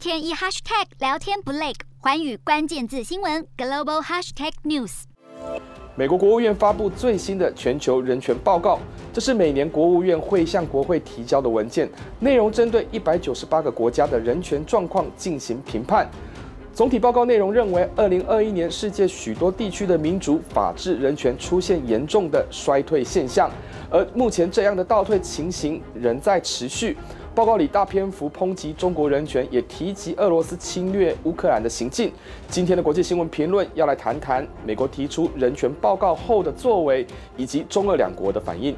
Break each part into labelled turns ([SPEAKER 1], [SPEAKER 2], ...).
[SPEAKER 1] 天一 hashtag 聊天不累，寰宇关键字新闻 global hashtag news。
[SPEAKER 2] 美国国务院发布最新的全球人权报告，这是每年国务院会向国会提交的文件，内容针对一百九十八个国家的人权状况进行评判。总体报告内容认为，二零二一年世界许多地区的民主、法治、人权出现严重的衰退现象，而目前这样的倒退情形仍在持续。报告里大篇幅抨击中国人权，也提及俄罗斯侵略乌克兰的行径。今天的国际新闻评论要来谈谈美国提出人权报告后的作为，以及中俄两国的反应。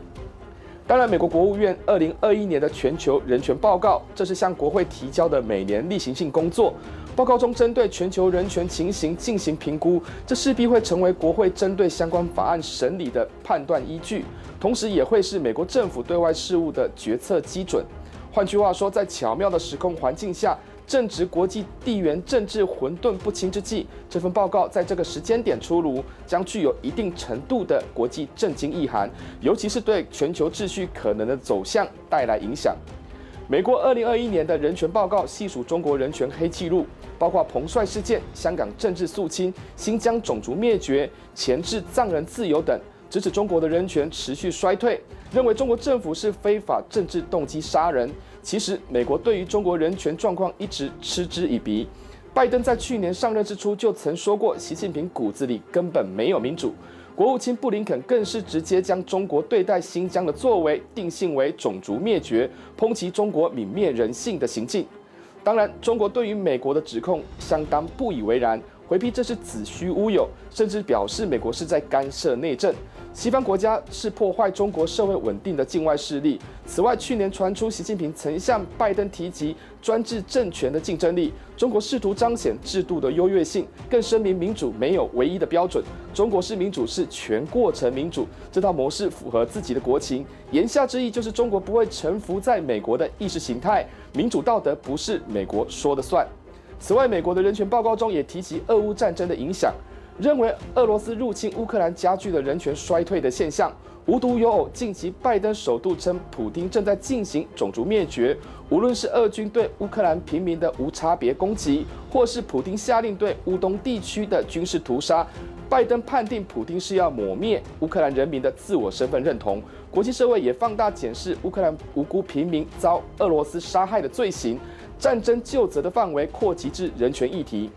[SPEAKER 2] 当然，美国国务院二零二一年的全球人权报告，这是向国会提交的每年例行性工作。报告中针对全球人权情形进行评估，这势必会成为国会针对相关法案审理的判断依据，同时也会是美国政府对外事务的决策基准。换句话说，在巧妙的时空环境下，正值国际地缘政治混沌不清之际，这份报告在这个时间点出炉，将具有一定程度的国际震惊意涵，尤其是对全球秩序可能的走向带来影响。美国二零二一年的人权报告细数中国人权黑纪录，包括彭帅事件、香港政治肃清、新疆种族灭绝、前制藏人自由等。直指中国的人权持续衰退，认为中国政府是非法政治动机杀人。其实，美国对于中国人权状况一直嗤之以鼻。拜登在去年上任之初就曾说过，习近平骨子里根本没有民主。国务卿布林肯更是直接将中国对待新疆的作为定性为种族灭绝，抨击中国泯灭人性的行径。当然，中国对于美国的指控相当不以为然。回避这是子虚乌有，甚至表示美国是在干涉内政，西方国家是破坏中国社会稳定的境外势力。此外，去年传出习近平曾向拜登提及专制政权的竞争力，中国试图彰显制度的优越性，更声明民主没有唯一的标准，中国式民主是全过程民主，这套模式符合自己的国情。言下之意就是中国不会臣服在美国的意识形态，民主道德不是美国说的算。此外，美国的人权报告中也提及俄乌战争的影响，认为俄罗斯入侵乌克兰加剧了人权衰退的现象。无独有偶，近期拜登首度称普丁正在进行种族灭绝，无论是俄军对乌克兰平民的无差别攻击，或是普丁下令对乌东地区的军事屠杀，拜登判定普丁是要抹灭乌克兰人民的自我身份认同。国际社会也放大检视乌克兰无辜平民遭俄罗斯杀害的罪行。战争救责的范围扩及至人权议题，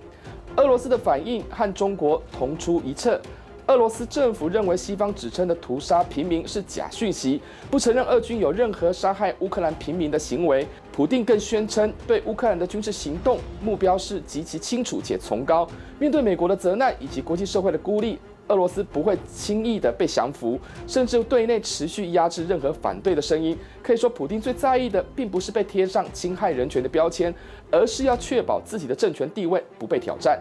[SPEAKER 2] 俄罗斯的反应和中国同出一辙。俄罗斯政府认为西方指称的屠杀平民是假讯息，不承认俄军有任何杀害乌克兰平民的行为。普定更宣称对乌克兰的军事行动目标是极其清楚且崇高。面对美国的责难以及国际社会的孤立。俄罗斯不会轻易的被降服，甚至对内持续压制任何反对的声音。可以说，普丁最在意的并不是被贴上侵害人权的标签，而是要确保自己的政权地位不被挑战。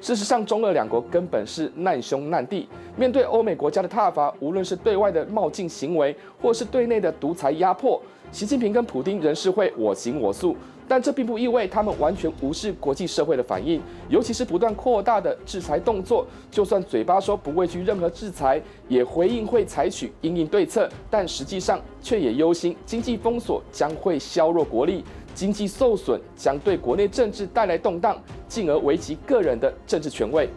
[SPEAKER 2] 事实上，中俄两国根本是难兄难弟。面对欧美国家的挞伐，无论是对外的冒进行为，或是对内的独裁压迫，习近平跟普丁仍是会我行我素。但这并不意味他们完全无视国际社会的反应，尤其是不断扩大的制裁动作。就算嘴巴说不畏惧任何制裁，也回应会采取应应对策，但实际上却也忧心经济封锁将会削弱国力，经济受损将对国内政治带来动荡，进而危及个人的政治权位。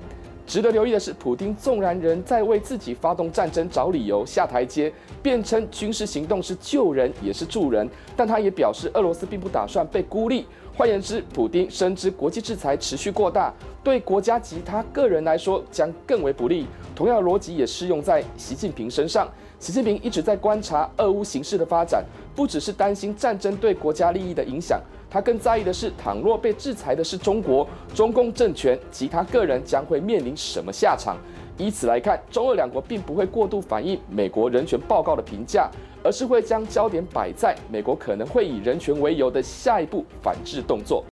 [SPEAKER 2] 值得留意的是，普丁纵然仍在为自己发动战争找理由下台阶，辩称军事行动是救人也是助人，但他也表示俄罗斯并不打算被孤立。换言之，普丁深知国际制裁持续过大，对国家及他个人来说将更为不利。同样逻辑也适用在习近平身上。习近平一直在观察俄乌形势的发展，不只是担心战争对国家利益的影响。他更在意的是，倘若被制裁的是中国、中共政权及他个人，将会面临什么下场？以此来看，中俄两国并不会过度反映美国人权报告的评价，而是会将焦点摆在美国可能会以人权为由的下一步反制动作。